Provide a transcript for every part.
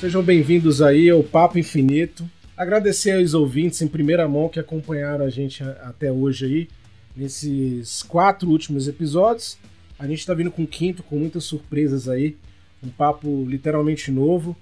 Sejam bem-vindos aí ao Papo Infinito. Agradecer aos ouvintes em primeira mão que acompanharam a gente até hoje aí, nesses quatro últimos episódios. A gente está vindo com o quinto, com muitas surpresas aí. Um papo literalmente novo.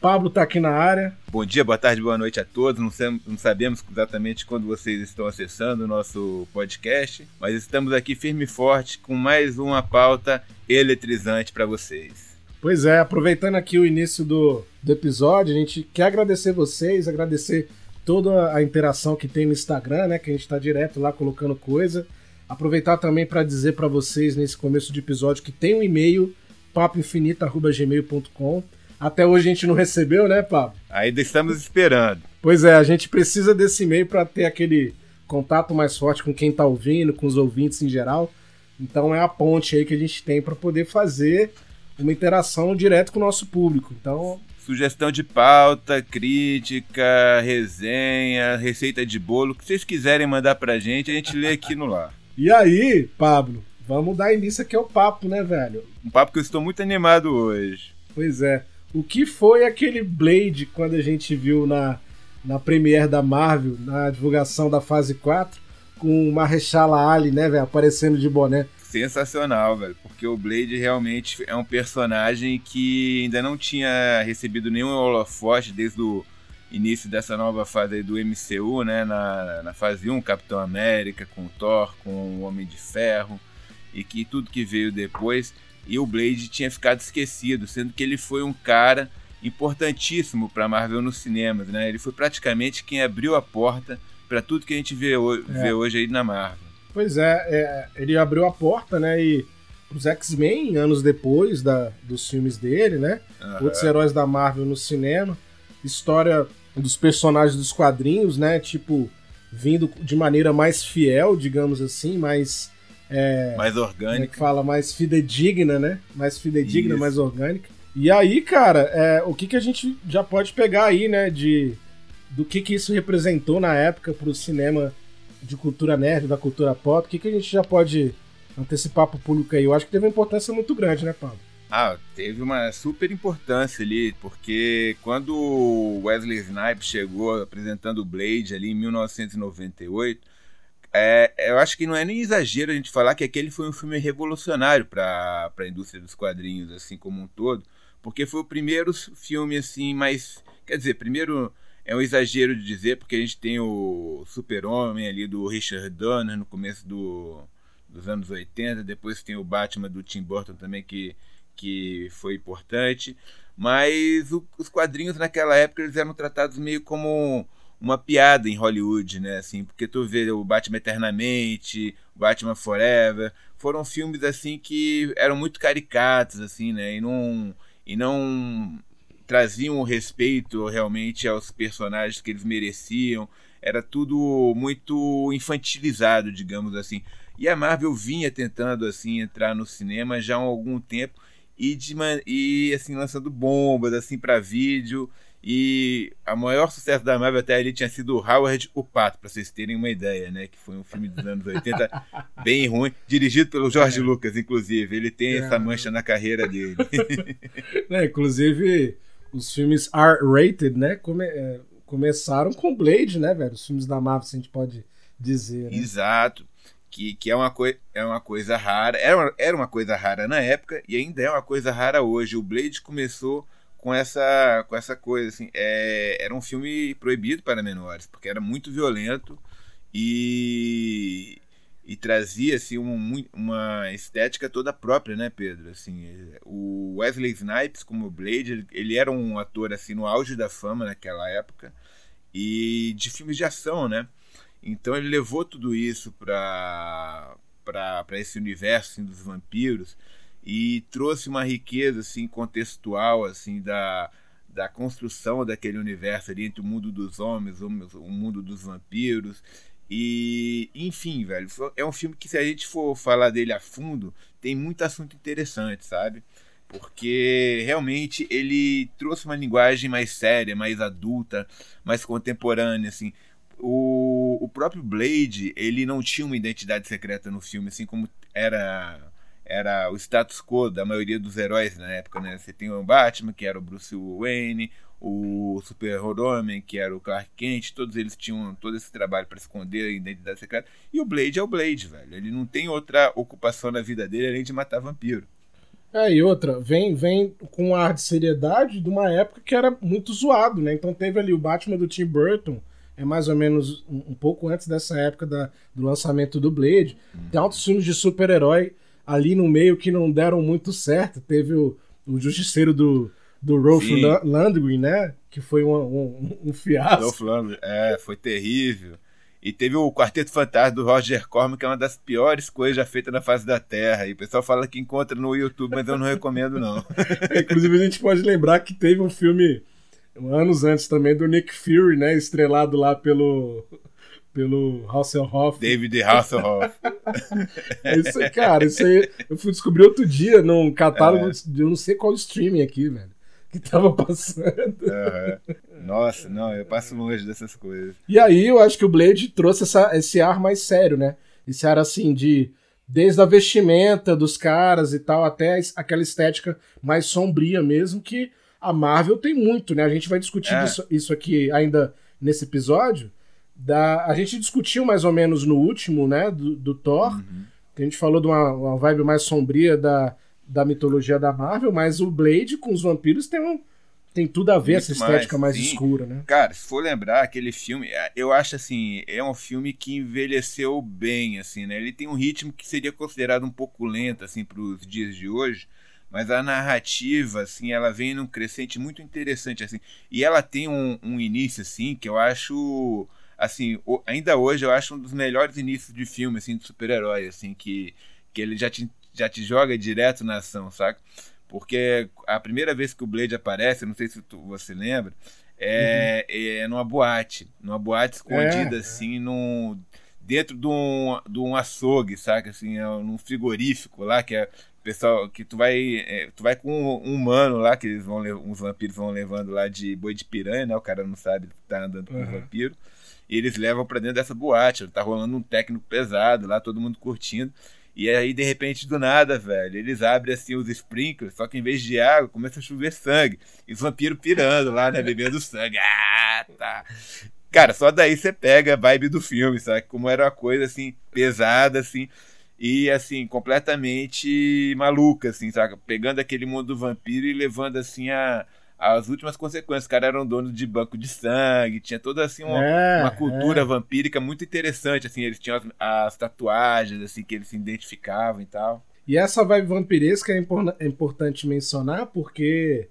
Pablo está aqui na área. Bom dia, boa tarde, boa noite a todos. Não, não, sabemos exatamente quando vocês estão acessando o nosso podcast, mas estamos aqui firme e forte com mais uma pauta eletrizante para vocês. Pois é, aproveitando aqui o início do, do episódio, a gente quer agradecer vocês, agradecer toda a interação que tem no Instagram, né? Que a gente está direto lá colocando coisa. Aproveitar também para dizer para vocês nesse começo de episódio que tem um e-mail papoinfinito@gmail.com. Até hoje a gente não recebeu, né, Pablo? Ainda estamos esperando. Pois é, a gente precisa desse e-mail para ter aquele contato mais forte com quem está ouvindo, com os ouvintes em geral. Então é a ponte aí que a gente tem para poder fazer uma interação direto com o nosso público. Então Sugestão de pauta, crítica, resenha, receita de bolo, o que vocês quiserem mandar pra gente, a gente lê aqui no lar. E aí, Pablo, vamos dar início aqui ao papo, né, velho? Um papo que eu estou muito animado hoje. Pois é. O que foi aquele Blade quando a gente viu na, na premiere da Marvel, na divulgação da fase 4, com o Marrechala Ali, né, velho, aparecendo de boné? Sensacional, velho, porque o Blade realmente é um personagem que ainda não tinha recebido nenhum holofote desde o início dessa nova fase do MCU, né, na, na fase 1, Capitão América, com o Thor, com o Homem de Ferro, e que tudo que veio depois, e o Blade tinha ficado esquecido, sendo que ele foi um cara importantíssimo para Marvel nos cinemas, né? Ele foi praticamente quem abriu a porta para tudo que a gente vê, é. vê hoje aí na Marvel. Pois é, é, ele abriu a porta, né? E os X-Men, anos depois da, dos filmes dele, né? Uhum. Outros heróis da Marvel no cinema. História dos personagens dos quadrinhos, né? Tipo, vindo de maneira mais fiel, digamos assim, mais. É, mais orgânica. É que fala mais fidedigna, né? Mais fidedigna, Isso. mais orgânica. E aí, cara, é, o que, que a gente já pode pegar aí, né? De, do que, que isso representou na época pro cinema de cultura nerd, da cultura pop, o que, que a gente já pode antecipar para o público aí? Eu acho que teve uma importância muito grande, né, Paulo? Ah, teve uma super importância ali, porque quando Wesley Snipes chegou apresentando o Blade ali em 1998, é, eu acho que não é nem exagero a gente falar que aquele foi um filme revolucionário para a indústria dos quadrinhos, assim como um todo, porque foi o primeiro filme assim mais, quer dizer, primeiro é um exagero de dizer, porque a gente tem o Super-Homem ali do Richard Donner no começo do, dos anos 80, depois tem o Batman do Tim Burton também, que, que foi importante. Mas o, os quadrinhos naquela época eles eram tratados meio como uma piada em Hollywood, né? Assim, porque tu vê o Batman Eternamente, o Batman Forever, foram filmes assim que eram muito caricatos, assim, né? E não, e não traziam o respeito realmente aos personagens que eles mereciam. Era tudo muito infantilizado, digamos assim. E a Marvel vinha tentando assim entrar no cinema já há algum tempo e, de, e assim lançando bombas assim para vídeo. E a maior sucesso da Marvel até ali tinha sido Howard o Pato, para vocês terem uma ideia, né? Que foi um filme dos anos 80 bem ruim, dirigido pelo George é. Lucas, inclusive. Ele tem é. essa mancha na carreira dele. É, inclusive, os filmes R-rated, né? Come, é, começaram com Blade, né, velho? Os filmes da Marvel, se a gente pode dizer. Né? Exato. Que, que é, uma é uma coisa rara. Era uma, era uma coisa rara na época e ainda é uma coisa rara hoje. O Blade começou com essa, com essa coisa. Assim, é, era um filme proibido para menores, porque era muito violento e e trazia assim uma, estética toda própria, né, Pedro? Assim, o Wesley Snipes como Blade, ele era um ator assim no auge da fama naquela época e de filmes de ação, né? Então ele levou tudo isso para para esse universo assim, dos vampiros e trouxe uma riqueza assim contextual assim da da construção daquele universo ali entre o mundo dos homens, o mundo dos vampiros e, enfim, velho, é um filme que se a gente for falar dele a fundo, tem muito assunto interessante, sabe? Porque realmente ele trouxe uma linguagem mais séria, mais adulta, mais contemporânea, assim. O, o próprio Blade, ele não tinha uma identidade secreta no filme, assim como era era o status quo da maioria dos heróis na época, né? Você tem o Batman, que era o Bruce Wayne, o Super-Homem, que era o Clark Kent, todos eles tinham todo esse trabalho para esconder a identidade secreta. E o Blade é o Blade, velho. Ele não tem outra ocupação na vida dele além de matar vampiro. É, e outra, vem, vem com um ar de seriedade de uma época que era muito zoado, né? Então teve ali o Batman do Tim Burton, é mais ou menos um, um pouco antes dessa época da, do lançamento do Blade. Uhum. Tem outros filmes de super-herói ali no meio que não deram muito certo. Teve o, o Justiceiro do, do Rolf Landry, né? Que foi um, um, um fiasco. Rolf Landry, é, foi terrível. E teve o Quarteto Fantástico do Roger Corman, que é uma das piores coisas já feitas na face da Terra. E o pessoal fala que encontra no YouTube, mas eu não recomendo, não. Inclusive, a gente pode lembrar que teve um filme anos antes também do Nick Fury, né? Estrelado lá pelo pelo Hasselhoff. David Hasselhoff. isso, cara, isso aí eu fui descobrir outro dia num catálogo é. de eu não sei qual streaming aqui, velho. Que tava passando. Uhum. Nossa, não, eu passo longe dessas coisas. E aí eu acho que o Blade trouxe essa, esse ar mais sério, né? Esse ar assim de. Desde a vestimenta dos caras e tal, até aquela estética mais sombria mesmo, que a Marvel tem muito, né? A gente vai discutir é. isso, isso aqui ainda nesse episódio. Da, a gente discutiu mais ou menos no último, né, do, do Thor, uhum. que a gente falou de uma, uma vibe mais sombria da, da mitologia da Marvel, mas o Blade com os vampiros tem um, tem tudo a ver Muito essa estética mais, mais escura, né? Cara, se for lembrar aquele filme, é, eu acho assim, é um filme que envelheceu bem, assim, né? Ele tem um ritmo que seria considerado um pouco lento, assim, para os dias de hoje, mas a narrativa, assim, ela vem num crescente muito interessante, assim, e ela tem um, um início, assim, que eu acho assim, ainda hoje eu acho um dos melhores inícios de filme, assim, de super-herói, assim, que, que ele já te, já te joga direto na ação, saca? Porque a primeira vez que o Blade aparece, não sei se tu, você lembra, é, uhum. é numa boate, numa boate escondida, é, assim. Num, dentro de um, de um açougue, saca? Assim, é num frigorífico lá, que é pessoal que tu vai é, tu vai com um humano lá que eles vão uns vampiros vão levando lá de boi de piranha né o cara não sabe que tá andando com uhum. um vampiro e eles levam para dentro dessa boate. Tá rolando um técnico pesado lá, todo mundo curtindo. E aí, de repente, do nada, velho, eles abrem assim os sprinklers, só que em vez de água, começa a chover sangue. E os vampiros pirando lá, né? Bebendo sangue. Ah, tá. Cara, só daí você pega a vibe do filme, sabe? Como era uma coisa assim, pesada, assim, e assim, completamente maluca, assim, sabe? Pegando aquele mundo do vampiro e levando assim a as últimas consequências. Os caras eram donos de banco de sangue, tinha toda assim uma, é, uma cultura é. vampírica muito interessante, assim, eles tinham as, as, tatuagens, assim, que eles se identificavam e tal. E essa vibe vampiresca é, impor é importante mencionar porque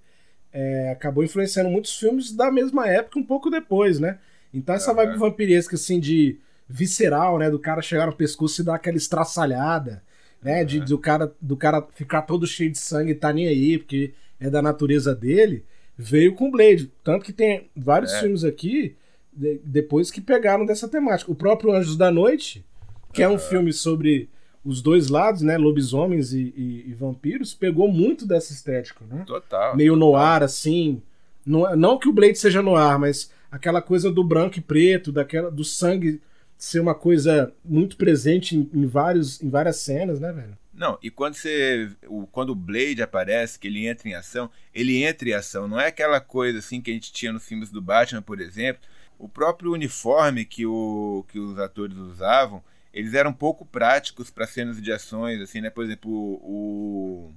é, acabou influenciando muitos filmes da mesma época, um pouco depois, né? Então essa vibe vampiresca, assim, de visceral, né? Do cara chegar no pescoço e dar aquela estraçalhada, né? De, do, cara, do cara ficar todo cheio de sangue e tá nem aí, porque é da natureza dele veio com Blade. Tanto que tem vários é. filmes aqui de, depois que pegaram dessa temática. O próprio Anjos da Noite, que é um filme sobre os dois lados, né? Lobisomens e, e, e, vampiros, pegou muito dessa estética, né? Total. Meio total. noir, assim. Não, não que o Blade seja noir, mas aquela coisa do branco e preto, daquela, do sangue ser uma coisa muito presente em, em vários, em várias cenas, né, velho? Não, e quando você. O, quando o Blade aparece, que ele entra em ação, ele entra em ação. Não é aquela coisa assim que a gente tinha nos filmes do Batman, por exemplo. O próprio uniforme que, o, que os atores usavam, eles eram pouco práticos para cenas de ações, assim, né? Por exemplo, o,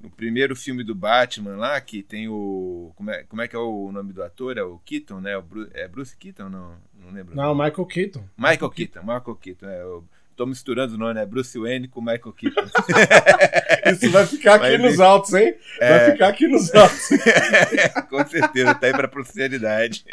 no primeiro filme do Batman lá, que tem o. Como é, como é que é o nome do ator? É o Keaton, né? O Bruce, é Bruce Keaton? Não, não lembro. Não, Michael Keaton. Michael Keaton, Michael Keaton. É, o, Tô misturando o nome, né? Bruce Wayne com Michael Keaton. Isso vai ficar aqui Mas, nos altos, hein? Vai é... ficar aqui nos altos. com certeza, tá aí pra posteridade.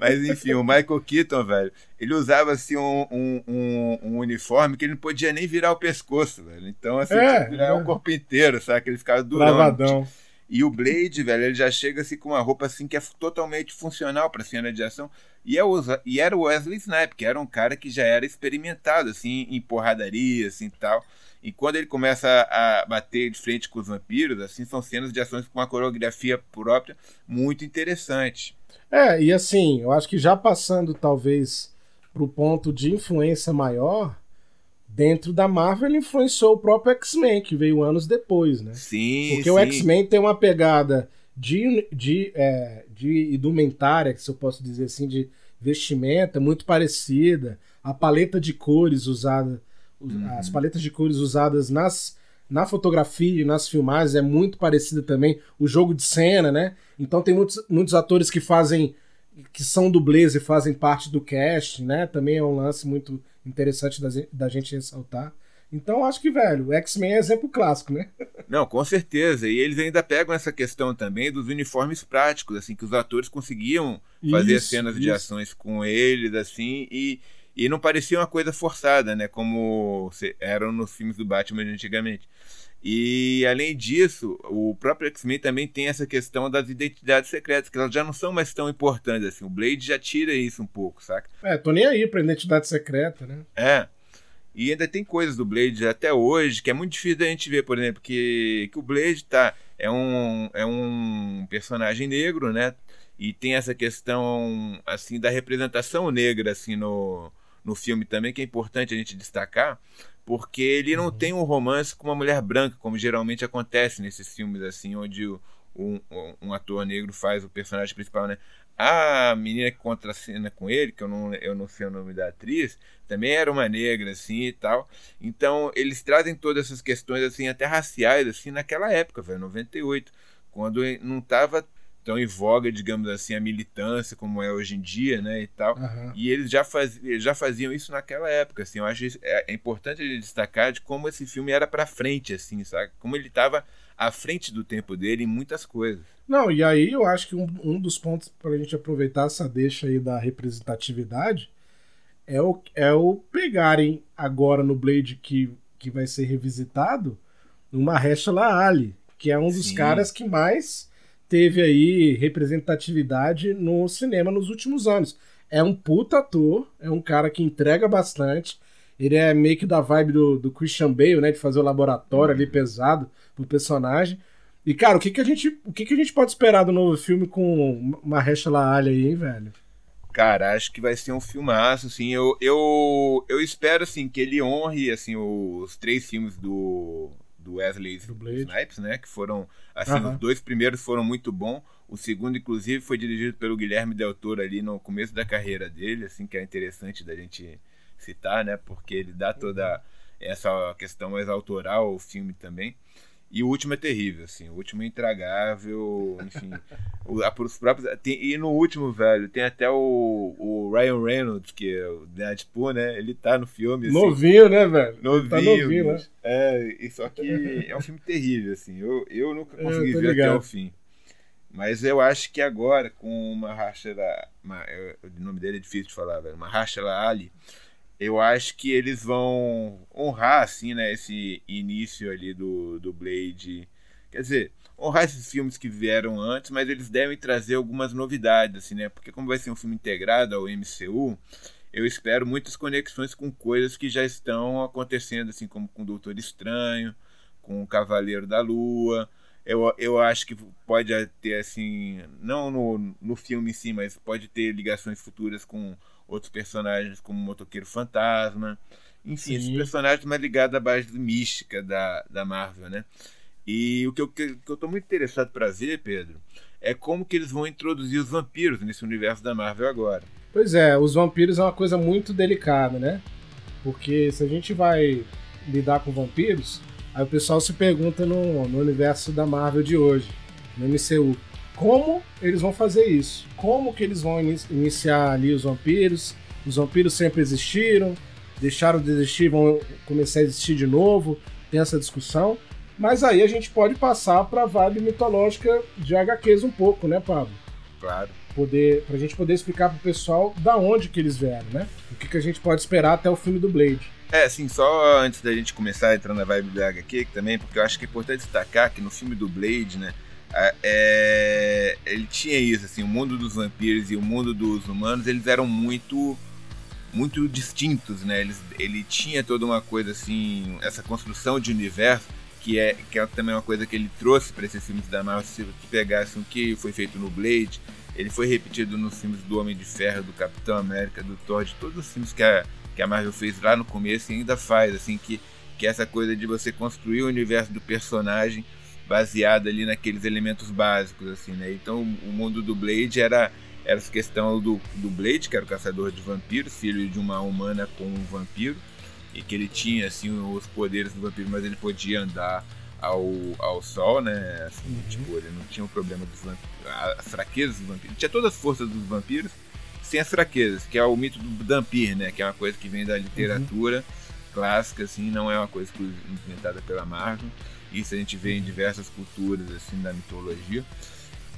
Mas enfim, o Michael Keaton, velho, ele usava assim um, um, um, um, uniforme que ele não podia nem virar o pescoço, velho. Então, assim, é, tipo, virar é. o corpo inteiro, sabe? Que ele ficava durão. Lavadão. E o Blade, velho, ele já chega assim com uma roupa assim que é totalmente funcional para cena de ação. E, é o, e era o Wesley Snipes, que era um cara que já era experimentado assim em porradaria assim tal. E quando ele começa a bater de frente com os vampiros, assim, são cenas de ações com uma coreografia própria muito interessante. É, e assim, eu acho que já passando talvez pro ponto de influência maior, dentro da Marvel ele influenciou o próprio X-Men, que veio anos depois, né? Sim, Porque sim. o X-Men tem uma pegada de, de, é, de indumentária, se eu posso dizer assim, de vestimenta muito parecida. A paleta de cores usada, Uhum. as paletas de cores usadas nas, na fotografia e nas filmagens é muito parecida também. O jogo de cena, né? Então tem muitos, muitos atores que fazem que são dublês e fazem parte do cast, né? Também é um lance muito interessante da, da gente ressaltar. Então acho que, velho, o X-Men é exemplo clássico, né? Não, com certeza. E eles ainda pegam essa questão também dos uniformes práticos, assim, que os atores conseguiam fazer Isso, cenas de isso. ações com eles, assim, e, e não parecia uma coisa forçada, né? Como eram nos filmes do Batman de antigamente. E além disso, o próprio X-Men também tem essa questão das identidades secretas, que elas já não são mais tão importantes assim. O Blade já tira isso um pouco, saca? É, tô nem aí pra identidade secreta, né? É. E ainda tem coisas do Blade até hoje que é muito difícil da gente ver, por exemplo, que, que o Blade tá, é, um, é um personagem negro, né? E tem essa questão assim da representação negra assim no, no filme também, que é importante a gente destacar, porque ele não tem um romance com uma mulher branca, como geralmente acontece nesses filmes assim, onde o- um, um- ator negro faz o personagem principal, né? A menina que contracena com ele, que eu não, eu não sei o nome da atriz, também era uma negra, assim, e tal. Então, eles trazem todas essas questões, assim, até raciais, assim, naquela época, velho, 98, quando não estava tão em voga, digamos assim, a militância como é hoje em dia, né, e tal. Aham. E eles já, faz, eles já faziam isso naquela época, assim. Eu acho é, é importante ele destacar de como esse filme era pra frente, assim, sabe? Como ele estava à frente do tempo dele em muitas coisas. Não, e aí eu acho que um, um dos pontos pra gente aproveitar essa deixa aí da representatividade é o, é o pegarem agora no Blade que, que vai ser revisitado o Mahershala Ali, que é um dos Sim. caras que mais teve aí representatividade no cinema nos últimos anos. É um puta ator, é um cara que entrega bastante. Ele é meio que da vibe do, do Christian Bale, né? De fazer o laboratório ali pesado pro personagem. E, cara, o que, que, a, gente, o que, que a gente pode esperar do novo filme com Mahershala Ali aí, hein, velho? Cara, acho que vai ser um filmaço, assim. Eu, eu, eu espero, assim, que ele honre, assim, os três filmes do, do Wesley Do. Snipes, né? Que foram, assim, Aham. os dois primeiros foram muito bons. O segundo, inclusive, foi dirigido pelo Guilherme Del Toro ali no começo da carreira dele, assim, que é interessante da gente citar, né? Porque ele dá toda essa questão mais autoral ao filme também. E o último é terrível, assim. O último é intragável, enfim. o, a, pros próprios, tem- e no último, velho, tem até o, o Ryan Reynolds, que é o Deadpool, né? Ele tá no filme, assim. Novinho, né, velho? Novinho, Tá novinho, né? É, e só que é um filme terrível, assim. Eu, eu nunca É, consegui tô ver até ligado. o fim. Mas eu acho que agora, com uma. Ma, eu- o nome dele é difícil de falar, velho. Mahershala Ali. Eu acho que eles vão honrar, assim, né? Esse início ali do, do Blade. Quer dizer, honrar esses filmes que vieram antes, mas eles devem trazer algumas novidades, assim, né? Porque como vai ser um filme integrado ao MCU, eu espero muitas conexões com coisas que já estão acontecendo, assim, como com o Doutor Estranho, com o Cavaleiro da Lua. Eu, eu acho que pode ter, assim, não no, no filme em si, mas pode ter ligações futuras com outros personagens, como o Motoqueiro Fantasma. Enfim, Sim. esses personagens mais ligados à base mística da, da Marvel, né? E o que eu, que eu tô muito interessado para ver, Pedro, é como que eles vão introduzir os vampiros nesse universo da Marvel agora. Pois é, os vampiros é uma coisa muito delicada, né? Porque se a gente vai lidar com vampiros, aí o pessoal se pergunta no, no universo da Marvel de hoje, no MCU, como eles vão fazer isso? Como que eles vão ini- iniciar ali os vampiros? Os vampiros sempre existiram, deixaram de existir, vão começar a existir de novo, tem essa discussão. Mas aí a gente pode passar pra vibe mitológica de HQs um pouco, né, Pablo? Claro. poder, pra gente poder explicar pro pessoal da onde que eles vieram, né? O que, que a gente pode esperar até o filme do Blade. É, assim, só antes da gente começar a entrar na vibe do HQ também, porque eu acho que é importante destacar que no filme do Blade, né, a- é, ele tinha isso, assim, o mundo dos vampiros e o mundo dos humanos, eles eram muito muito distintos, né? Eles, ele tinha toda uma coisa assim, essa construção de universo que é que é também uma coisa que ele trouxe para esses filmes da Marvel, se pegasse o que foi feito no Blade, ele foi repetido nos filmes do Homem de Ferro, do Capitão América, do Thor, de todos os filmes que a que a Marvel fez lá no começo e ainda faz, assim, que, que é essa coisa de você construir o universo do personagem baseado ali naqueles elementos básicos, assim, né? Então o mundo do Blade era, era essa questão do, do Blade, que era o caçador de vampiros, filho de uma humana com um vampiro, e que ele tinha, assim, os poderes do vampiro, mas ele podia andar ao, ao sol, né? Assim, uhum. Tipo, ele não tinha o problema dos vampiros, as fraquezas dos vampiros. Ele tinha todas as forças dos vampiros, sem as fraquezas, que é o mito do Dampir, né? Que é uma coisa que vem da literatura uhum. clássica, assim, não é uma coisa inventada pela Marvel. Isso a gente vê em diversas culturas, assim, da mitologia.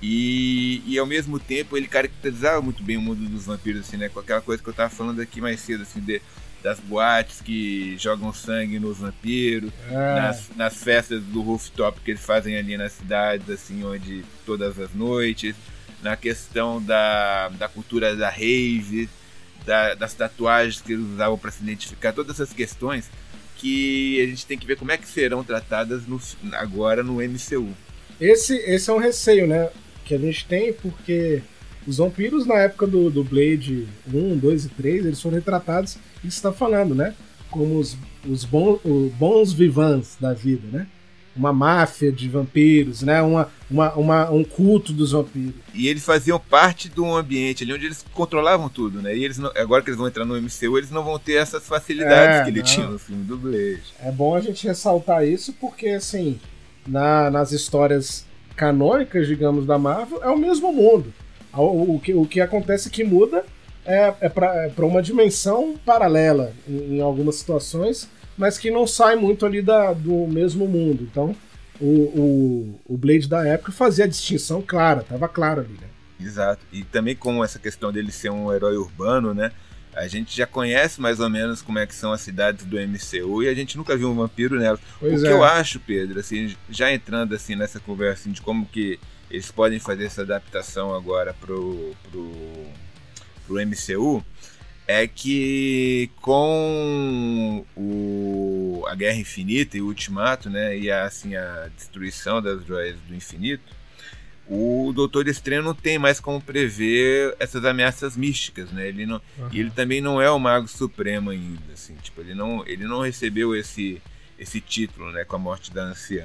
E, e ao mesmo tempo ele caracterizava muito bem o mundo dos vampiros, assim, né? Com aquela coisa que eu tava falando aqui mais cedo, assim, de, das boates que jogam sangue nos vampiros, é. nas, nas festas do rooftop que eles fazem ali nas cidades, assim, onde todas as noites na questão da, da cultura da rave, da, das tatuagens que eles usavam para se identificar, todas essas questões que a gente tem que ver como é que serão tratadas no, agora no MCU. Esse, esse é um receio, né? Que a gente tem, porque os vampiros na época do, do Blade 1, 2 e 3, eles foram retratados, isso está falando, né? Como os, os bons, bons vivants da vida, né? Uma máfia de vampiros, né? Uma, uma, uma, um culto dos vampiros. E eles faziam parte de um ambiente ali onde eles controlavam tudo, né? E eles não, agora que eles vão entrar no MCU, eles não vão ter essas facilidades é, que ele não. tinha no filme do Blade. É bom a gente ressaltar isso porque, assim, na, nas histórias canônicas, digamos, da Marvel, é o mesmo mundo. O, o, que, o que acontece que muda é, é para é uma dimensão paralela em, em algumas situações mas que não sai muito ali da, do mesmo mundo. Então, o, o, o Blade da época fazia a distinção clara, tava claro ali, né? Exato. E também com essa questão dele ser um herói urbano, né? A gente já conhece mais ou menos como é que são as cidades do MCU e a gente nunca viu um vampiro nelas. Pois o que é. eu acho, Pedro, assim, já entrando assim nessa conversa assim, de como que eles podem fazer essa adaptação agora pro, pro, pro MCU, é que com o, a Guerra Infinita e o Ultimato, né, e a, assim, a destruição das joias do infinito, o Doutor Estranho não tem mais como prever essas ameaças místicas, né? Ele não, uhum. E ele também não é o Mago Supremo ainda, assim, tipo, ele não, ele não recebeu esse, esse título, né, com a morte da anciã.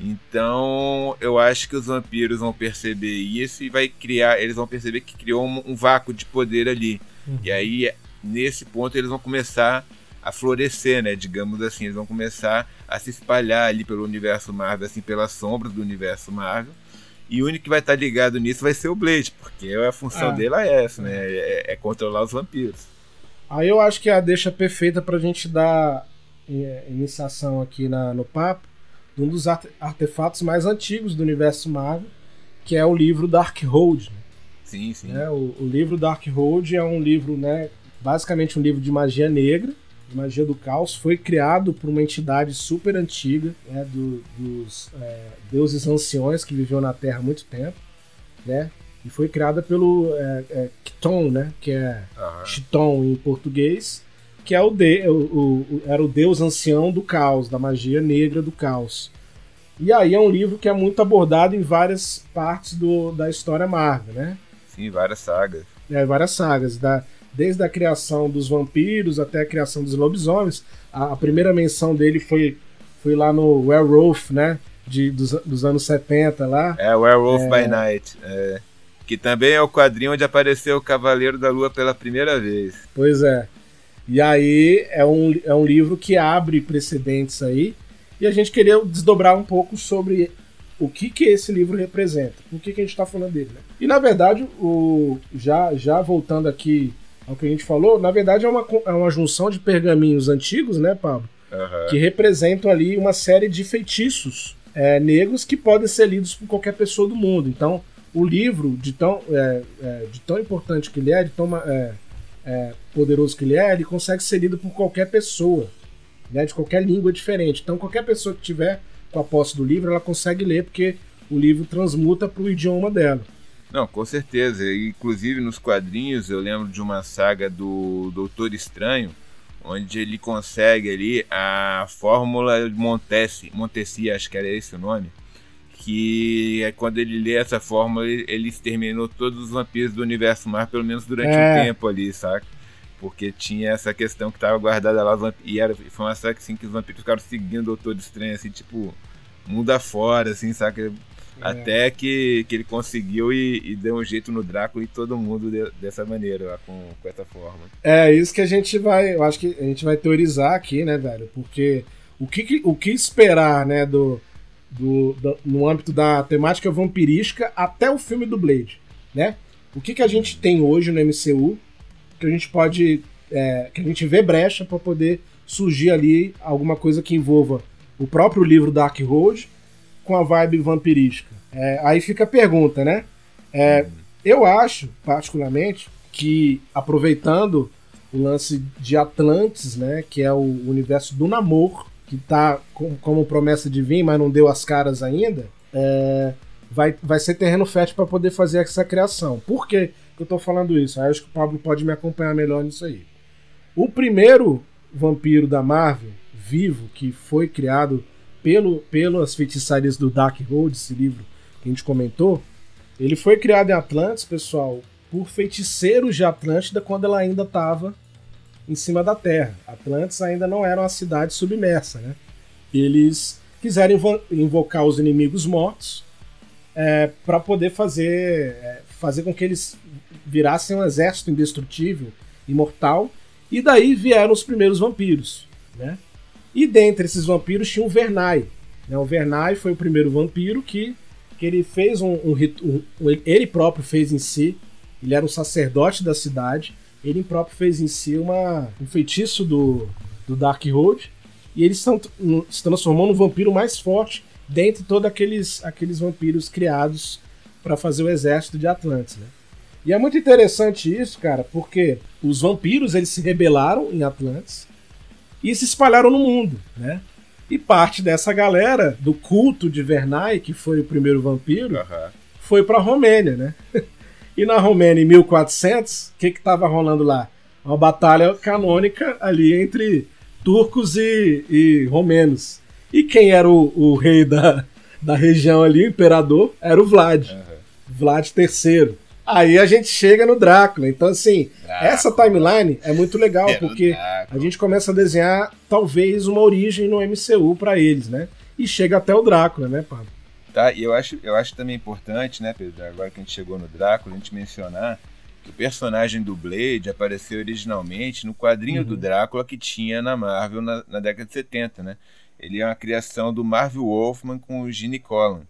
Então, eu acho que os vampiros vão perceber isso e vai criar, eles vão perceber que criou um, um vácuo de poder ali. Uhum. E aí, nesse ponto, eles vão começar a florescer, né? Digamos assim, eles vão começar a se espalhar ali pelo universo Marvel, assim, pelas sombras do universo Marvel. E o único que vai estar ligado nisso vai ser o Blade, porque a função é. dele é essa, né? É, é, controlar os vampiros. Aí eu acho que é a deixa perfeita pra gente dar é, iniciação aqui na, no papo de um dos artefatos mais antigos do universo Marvel, que é o livro Darkhold. Né? Sim, sim. É, o, o livro Darkhold é um livro, né, basicamente um livro de magia negra, de magia do caos. Foi criado por uma entidade super antiga, né, do, dos é, deuses anciões que viveu na Terra há muito tempo, né? E foi criada pelo é, é, né? Que é uhum. Chiton em português, que é o, de, o, o, era o deus ancião do caos, da magia negra do caos. E aí é um livro que é muito abordado em várias partes do, da história Marvel, né? Sim, várias sagas. É, várias sagas. Da, desde a criação dos vampiros até a criação dos lobisomens. A, a primeira menção dele foi, foi lá no Werewolf, né? De, dos, dos anos 70 lá. É, Werewolf é... by Night. É. Que também é o quadrinho onde apareceu o Cavaleiro da Lua pela primeira vez. Pois é. E aí é um, é um livro que abre precedentes aí. E a gente queria desdobrar um pouco sobre o que, que esse livro representa, por que, que a gente está falando dele. Né? E na verdade, o, já, já voltando aqui ao que a gente falou, na verdade é uma, é uma junção de pergaminhos antigos, né, Pablo? Uhum. Que representam ali uma série de feitiços é, negros que podem ser lidos por qualquer pessoa do mundo. Então, o livro, de tão, é, é, de tão importante que ele é, de tão é, é, poderoso que ele é, ele consegue ser lido por qualquer pessoa, né, de qualquer língua diferente. Então, qualquer pessoa que tiver com a posse do livro, ela consegue ler, porque o livro transmuta para o idioma dela. Não, com certeza. Inclusive nos quadrinhos eu lembro de uma saga do Doutor Estranho, onde ele consegue ali a fórmula de Montesi, Montesi, acho que era esse o nome, que é quando ele lê essa fórmula, ele exterminou todos os vampiros do universo mar, pelo menos durante é. um tempo ali, saca? Porque tinha essa questão que tava guardada lá, e era, foi uma saga assim, que os vampiros ficaram seguindo o Doutor Estranho, assim, tipo, mundo afora, assim, saca? É. Até que, que ele conseguiu e, e, deu um jeito no Drácula e todo mundo de, dessa maneira, com, com essa forma. É, isso que a gente vai, eu acho que a gente vai teorizar aqui, né, velho? Porque o que, o que esperar, né, do, do, do, no âmbito da temática vampirística até o filme do Blade, né? O que, que a gente tem hoje no MCU que a gente pode. É, que a gente vê brecha para poder surgir ali alguma coisa que envolva o próprio livro Dark Road com a vibe vampirística. É, aí fica a pergunta, né? É, eu acho, particularmente, que aproveitando o lance de Atlantis, né, que é o universo do namoro, que tá com, como promessa de vir, mas não deu as caras ainda, é, vai, vai ser terreno fértil para poder fazer essa criação. Por que eu tô falando isso? Acho que o Pablo pode me acompanhar melhor nisso aí. O primeiro vampiro da Marvel, vivo, que foi criado pelo, pelas feitiçarias do Dark Road, esse livro que a gente comentou, ele foi criado em Atlantis, pessoal, por feiticeiros de Atlântida quando ela ainda estava em cima da Terra. Atlantis ainda não era uma cidade submersa, né? Eles quiseram invo invocar os inimigos mortos é, para poder fazer, é, fazer com que eles virassem um exército indestrutível, imortal, e daí vieram os primeiros vampiros, né? E dentre esses vampiros tinha o Vernai. Né? O Vernai foi o primeiro vampiro que, que ele fez um, um, um, ele próprio fez em si. Ele era um sacerdote da cidade ele próprio fez em si uma, um feitiço do, do Dark Road e ele se transformou no vampiro mais forte dentre todos aqueles, aqueles vampiros criados para fazer o exército de Atlantis, né? E é muito interessante isso, cara, porque os vampiros eles se rebelaram em Atlantis e se espalharam no mundo, né? E parte dessa galera do culto de Vernai, que foi o primeiro vampiro, uhum. foi para Romênia, né? E na Romênia, em 1400, o que estava rolando lá? Uma batalha canônica ali entre turcos e, e romenos. E quem era o, o, rei da, da região ali, o imperador, era o Vlad. Uhum. Vlad III. Aí a gente chega no Drácula. Então, assim, Drácula. essa timeline é muito legal, é porque a gente começa a desenhar talvez uma origem no MCU para eles, né? E chega até o Drácula, né, Pablo? Tá? E eu acho, eu acho também importante, né, Pedro, agora que a gente chegou no Drácula, a gente mencionar que o personagem do Blade apareceu originalmente no quadrinho uhum. do Drácula que tinha na Marvel na, na, década de 70, né? Ele é uma criação do Marvel Wolfman com o Gene Colan.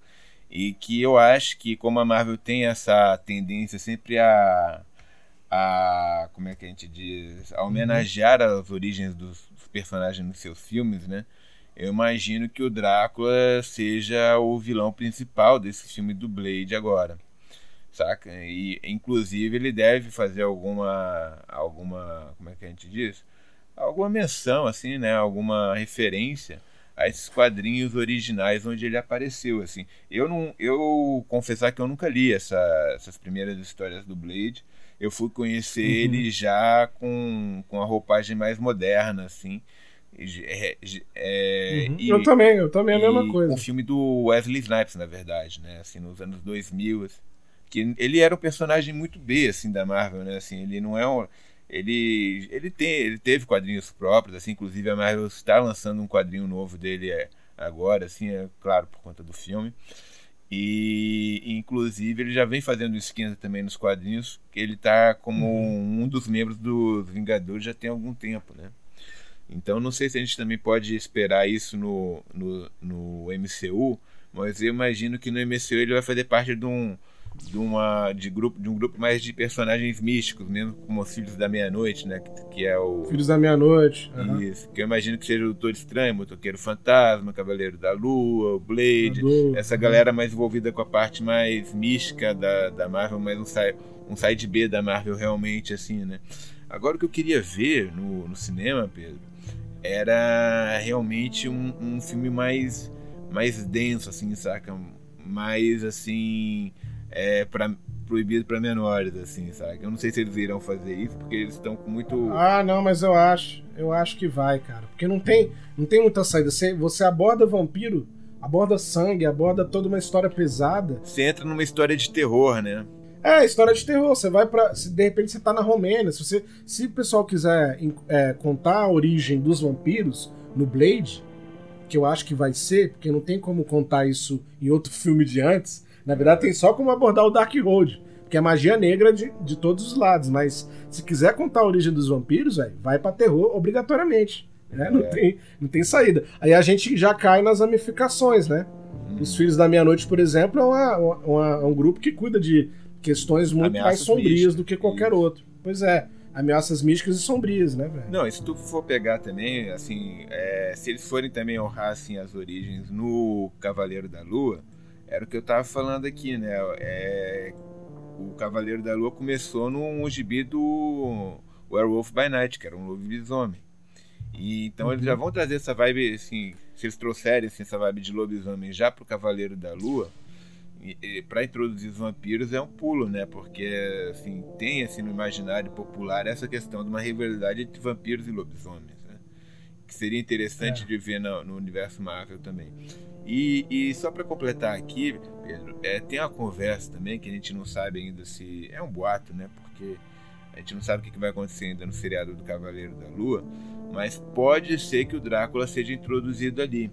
E que eu acho que, como a Marvel tem essa tendência sempre a. a como é que a gente diz? A homenagear uhum. as origens dos personagens nos seus filmes, né? eu imagino que o Drácula seja o vilão principal desse filme do Blade agora. Saca? E inclusive ele deve fazer alguma alguma, como é que a gente diz? Alguma menção assim, né, alguma referência a esses quadrinhos originais onde ele apareceu, assim. Eu não eu confessar que eu nunca li essa, essas primeiras histórias do Blade. Eu fui conhecer uhum. ele já com, com a roupagem mais moderna, assim. É, é, uhum. e, eu também, eu também a mesma coisa. O filme do Wesley Snipes, na verdade, né? Assim, nos anos 2000, assim, que ele era um personagem muito B, assim, da Marvel, né? Assim, ele não é um... Ele, ele, tem, ele teve quadrinhos próprios, assim, inclusive a Marvel está lançando um quadrinho novo dele é, agora, assim, é claro, por conta do filme. E inclusive ele já vem fazendo esquenta também nos quadrinhos, que ele está como uhum. um dos membros dos Vingadores já tem algum tempo, né? Então não sei se a gente também pode esperar isso no, no, no MCU, mas eu imagino que no MCU ele vai fazer parte de um, de, uma, de, grupo, de um grupo mais de personagens místicos, mesmo como os Filhos da Meia-Noite, né? Que, que, é o. Filhos da Meia-Noite. Uhum. Isso. Que eu imagino que seja o Doutor Estranho, o Motoqueiro Fantasma, Cavaleiro da Lua, o Blade. essa uhum. galera mais envolvida com a parte mais mística da, da Marvel, mais um, side, um side B da Marvel realmente, assim, né? Agora o que eu queria ver no, no cinema, Pedro, era realmente um, um filme mais, mais denso, assim, saca? Mais, assim, é, proibido para menores, assim, sabe? Eu não sei se eles irão fazer isso, porque eles estão com muito... Ah, não, mas eu acho, eu acho que vai, cara. Porque não tem, não tem muita saída. Você, você aborda vampiro, aborda sangue, aborda toda uma história pesada. Você entra numa história de terror, né? É, história de terror. Você vai para De repente você tá na Romênia. Se, você, se o pessoal quiser é, contar a origem dos vampiros no Blade, que eu acho que vai ser, porque não tem como contar isso em outro filme de antes. Na verdade, tem só como abordar o Dark Road, que é magia negra de, de todos os lados. Mas se quiser contar a origem dos vampiros, véio, vai para terror obrigatoriamente. Né? Não, é. tem, não tem saída. Aí a gente já cai nas ramificações, né? Hum. Os Filhos da Meia-Noite, por exemplo, é, uma, uma, é um grupo que cuida de questões muito Ameaças mais sombrias místicas. do que qualquer Isso. outro. Pois é ameaças místicas e sombrias, né, velho? Não, e se tu for pegar também, assim, é, se eles forem também honrar, assim, as origens no Cavaleiro da Lua, era o que eu tava falando aqui, né? É, o Cavaleiro da Lua começou no gibi do Werewolf by Night, que era um lobisomem. E então uhum. eles já vão trazer essa vibe, assim, se eles trouxerem assim, essa vibe de lobisomem já pro Cavaleiro da Lua, para introduzir os vampiros é um pulo, né? Porque assim, tem assim no imaginário popular essa questão de uma rivalidade entre vampiros e lobisomens, né? Que seria interessante é. de ver no, no, universo Marvel também. E, e só para completar aqui, Pedro, é, tem uma conversa também que a gente não sabe ainda se é um boato, né? Porque a gente não sabe o que vai acontecer ainda no seriado do Cavaleiro da Lua, mas pode ser que o Drácula seja introduzido ali.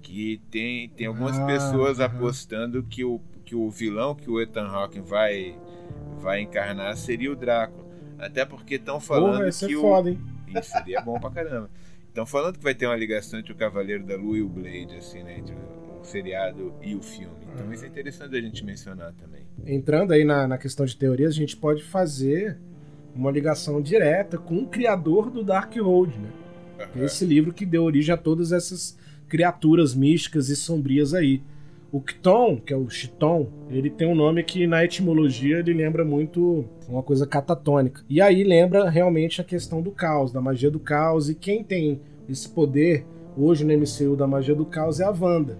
Que tem, tem algumas ah, pessoas apostando que o, que o vilão que o Ethan Hawke vai, vai encarnar seria o Drácula. Até porque estão falando Porra, que é o. Foda, hein? Isso seria bom pra caramba. Estão falando que vai ter uma ligação entre o Cavaleiro da Lua e o Blade, assim, né? Entre o seriado e o filme. Então isso é interessante a gente mencionar também. Entrando aí na, na questão de teorias, a gente pode fazer uma ligação direta com o criador do Dark Road, né? Uhum. Esse livro que deu origem a todas essas criaturas místicas e sombrias aí. O Kton, que é o Chiton, ele tem um nome que na etimologia ele lembra muito uma coisa catatônica. E aí lembra realmente a questão do caos, da magia do caos. E quem tem esse poder hoje no MCU da magia do caos é a Wanda.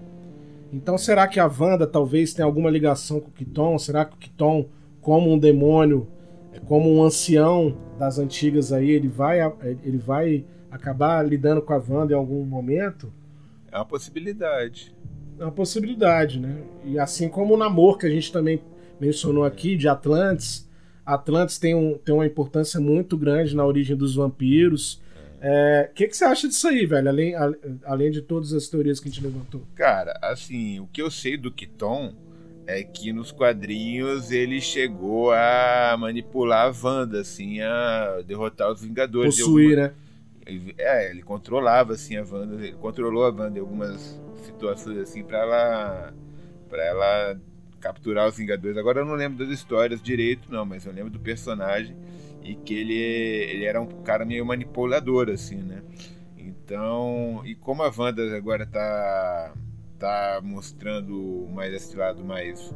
Então será que a Wanda talvez tenha alguma ligação com o Kiton? Será que o Kiton, como um demônio, como um ancião das antigas aí, ele vai, ele vai acabar lidando com a Wanda em algum momento? É uma possibilidade. É uma possibilidade, né? E assim como o namoro que a gente também mencionou aqui, de Atlantis. Atlantis tem, um, tem uma importância muito grande na origem dos vampiros. O é, que, que você acha disso aí, velho? Além, a, além de todas as teorias que a gente levantou. Cara, assim, o que eu sei do Kiton é que nos quadrinhos ele chegou a manipular a Wanda, assim, a derrotar os Vingadores. Possuir, alguma... né? É, ele controlava assim a Wanda, ele controlou a Wanda em algumas situações assim para ela para ela capturar os Vingadores. Agora eu não lembro das histórias direito não, mas eu lembro do personagem e que ele ele era um cara meio manipulador assim, né? Então, e como a Wanda agora tá tá mostrando mais esse lado mais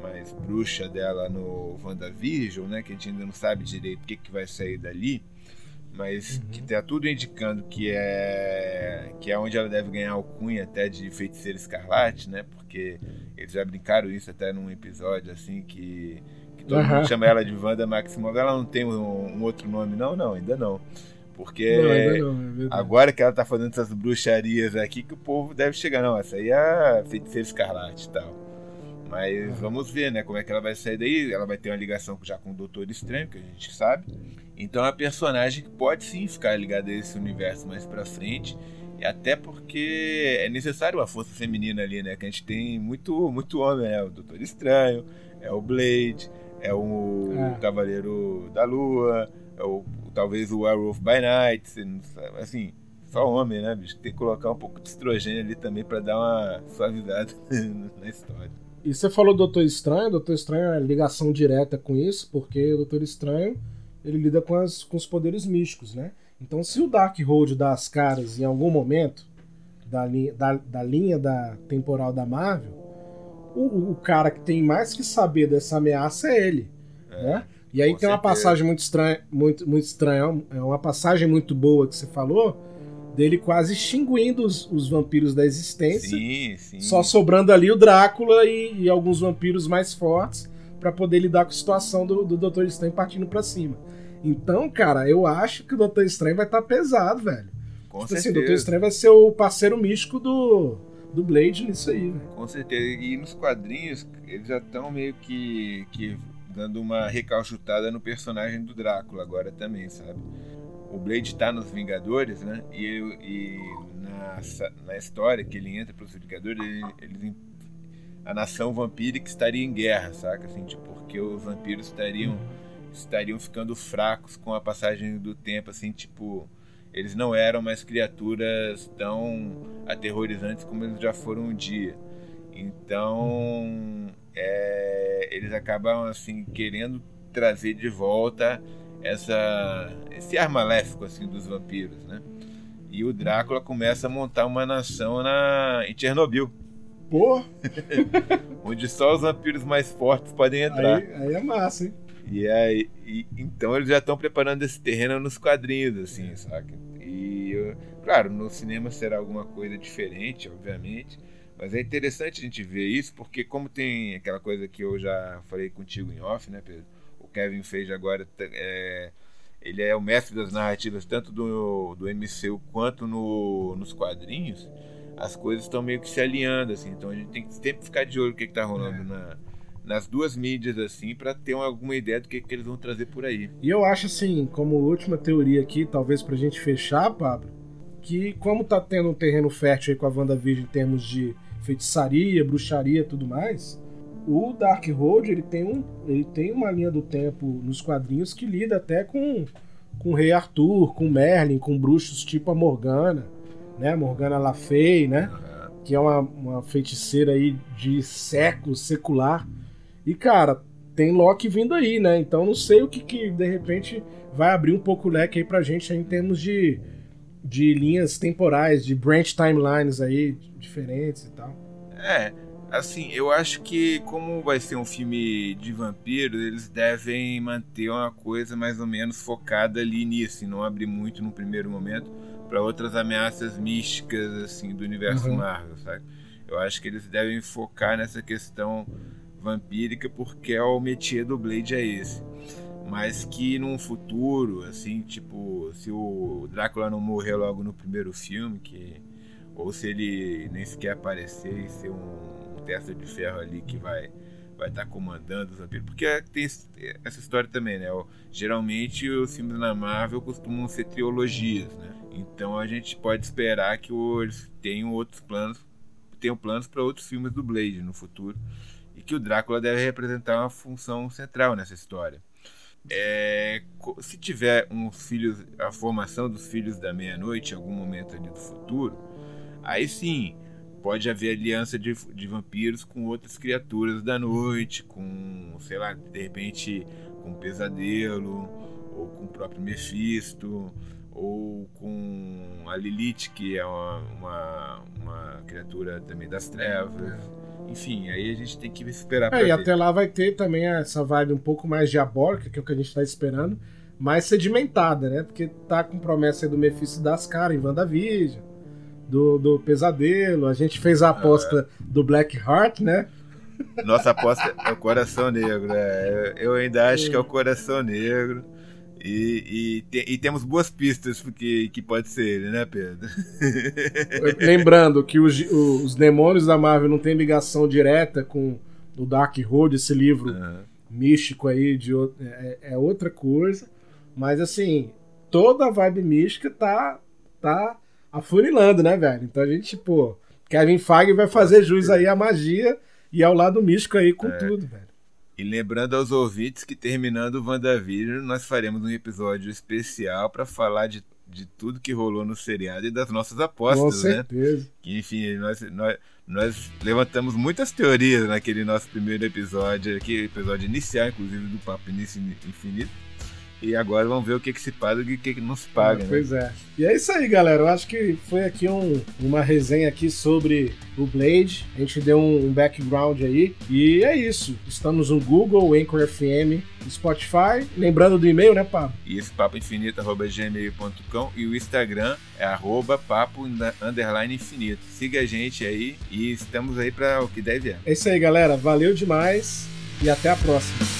mais bruxa dela no WandaVision, né, que a gente ainda não sabe direito o que que vai sair dali mas uhum. que tá tudo indicando que é que é onde ela deve ganhar o cunho até de feiticeira escarlate, né? Porque eles já brincaram isso até num episódio assim que, que todo uhum. mundo chama ela de Wanda Maximoff. Ela não tem um, um, outro nome não, não, ainda não. Porque não, ainda não, é agora que ela tá fazendo essas bruxarias aqui que o povo deve chegar, não, essa aí é a feiticeira escarlate e tal. Mas uhum. vamos ver, né, como é que ela vai sair daí. Ela vai ter uma ligação já com o Doutor Estranho, que a gente sabe. Então é uma personagem que pode sim ficar ligada a esse universo mais pra frente. E até porque é necessário uma força feminina ali, né? Que a gente tem muito, muito homem, né? O Doutor Estranho, é o Blade, é o é. Cavaleiro da Lua, é o, talvez o Werewolf by Night, assim, só homem, né, bicho? Tem que colocar um pouco de estrogênio ali também para dar uma suavizada na história. E você falou Doutor Estranho, Doutor Estranho é ligação direta com isso, porque o Doutor Estranho ele lida com, as, com os poderes místicos, né? Então, se o Darkhold dá as caras em algum momento da linha da, da, linha da temporal da Marvel, o, o, cara que tem mais que saber dessa ameaça é ele, é, né? E aí tem certeza. uma passagem muito estranha, muito, muito estranha, é uma passagem muito boa que você falou, dele quase extinguindo os, os vampiros da existência, sim, sim. só sobrando ali o Drácula e, e alguns vampiros mais fortes para poder lidar com a situação do, do Doutor Estranho partindo para cima. Então, cara, eu acho que o Doutor Estranho vai estar tá pesado, velho. Com tipo certeza. Assim, o Doutor Estranho vai ser o parceiro místico do, do Blade nisso aí, velho. Com certeza. E nos quadrinhos, eles já estão meio que, que dando uma recalchutada no personagem do Drácula agora também, sabe? O Blade tá nos Vingadores, né? E, e na, na história que ele entra pros Vingadores, ele, ele, a nação vampírica estaria em guerra, saca? Assim, tipo, porque os vampiros estariam, estariam ficando fracos com a passagem do tempo, assim, tipo eles não eram mais criaturas tão aterrorizantes como eles já foram um dia. Então, é, eles acabam assim querendo trazer de volta essa esse ar maléfico assim dos vampiros, né? E o Drácula começa a montar uma nação na em Chernobyl. Pô! onde só os vampiros mais fortes podem entrar. Aí, aí é massa, hein? E aí, e, então eles já estão preparando esse terreno nos quadrinhos, assim, saca? E, claro, no cinema será alguma coisa diferente, obviamente, mas é interessante a gente ver isso, porque como tem aquela coisa que eu já falei contigo em off, né, Pedro? Kevin fez agora, é, ele é o mestre das narrativas, tanto do, do MCU quanto no, nos quadrinhos, as coisas estão meio que se alinhando, assim, então a gente tem que sempre ficar de olho no que está rolando é. na nas duas mídias, assim, para ter alguma ideia do que, que eles vão trazer por aí. E eu acho, assim, como última teoria aqui, talvez pra gente fechar, Pablo, que como tá tendo um terreno fértil aí com a WandaVision em termos de feitiçaria, bruxaria tudo mais, o Dark Road ele tem, um, ele tem uma linha do tempo nos quadrinhos que lida até com, com o Rei Arthur, com Merlin, com bruxos tipo a Morgana, né? Morgana La Fey, né? Que é uma, uma feiticeira aí de século, secular e, cara, tem Loki vindo aí, né? Então não sei o que, que de repente vai abrir um pouco o leque aí pra gente aí, em termos de, de linhas temporais, de branch timelines aí diferentes e tal. É, assim, eu acho que como vai ser um filme de vampiros, eles devem manter uma coisa mais ou menos focada ali nisso, e não abrir muito no primeiro momento para outras ameaças místicas assim do universo uhum. Marvel, sabe? Eu acho que eles devem focar nessa questão vampírica porque é o métier do Blade é esse. Mas que num futuro, assim, tipo, se o Drácula não morrer logo no primeiro filme, que ou se ele nem sequer aparecer e ser um, um testa de ferro ali que vai vai estar tá comandando os vampiros, porque tem essa história também, né? Geralmente os filmes na Marvel costumam ser trilogias, né? Então a gente pode esperar que eles tenham outros planos, tenham planos para outros filmes do Blade no futuro e que o Drácula deve representar uma função central nessa história. É, se tiver um filho, a formação dos filhos da meia-noite em algum momento ali do futuro, aí sim pode haver aliança de, de vampiros com outras criaturas da noite, com, sei lá, de repente com um pesadelo, ou com o próprio Mephisto, ou com a Lilith, que é uma, uma, uma criatura também das trevas. Enfim, aí a gente tem que esperar é, E até lá vai ter também essa vibe um pouco mais diabólica, que é o que a gente tá esperando, mais sedimentada, né? Porque tá com promessa aí do Mephisto das caras em WandaVision, do, do Pesadelo, a gente fez a aposta ah, é. do Black Heart, né? Nossa aposta é o Coração Negro, é. Eu ainda acho que é o Coração Negro. E, e, te, e, temos boas pistas porque que pode ser ele, né, Pedro? Lembrando que os, os demônios da Marvel não tem ligação direta com o Dark Road, esse livro uhum. místico aí, de, é, é, outra coisa. Mas assim, toda a vibe mística tá, tá afunilando, né, velho? Então a gente, pô, Kevin Feige vai fazer jus aí à magia e ao lado místico aí com é. tudo, velho. E lembrando aos ouvintes que terminando o WandaVision, nós faremos um episódio especial para falar de, de tudo que rolou no seriado e das nossas apostas, Com né? certeza. Que, enfim, nós, nós, nós levantamos muitas teorias naquele nosso primeiro episódio, aquele episódio inicial, inclusive, do Papo Início Infinito. E agora vamos ver o que, que se paga e o que, que não se paga. Ah, né? Pois é. E é isso aí, galera. Eu acho que foi aqui um, uma resenha aqui sobre o Blade. A gente deu um, um background aí. E é isso. Estamos no Google, Anchor FM, Spotify. Lembrando do e-mail, né, Pablo? Isso, papoinfinito.gmail.com e o Instagram é arroba papo underline infinito. Siga a gente aí e estamos aí para o que deve É isso aí, galera. Valeu demais e até a próxima.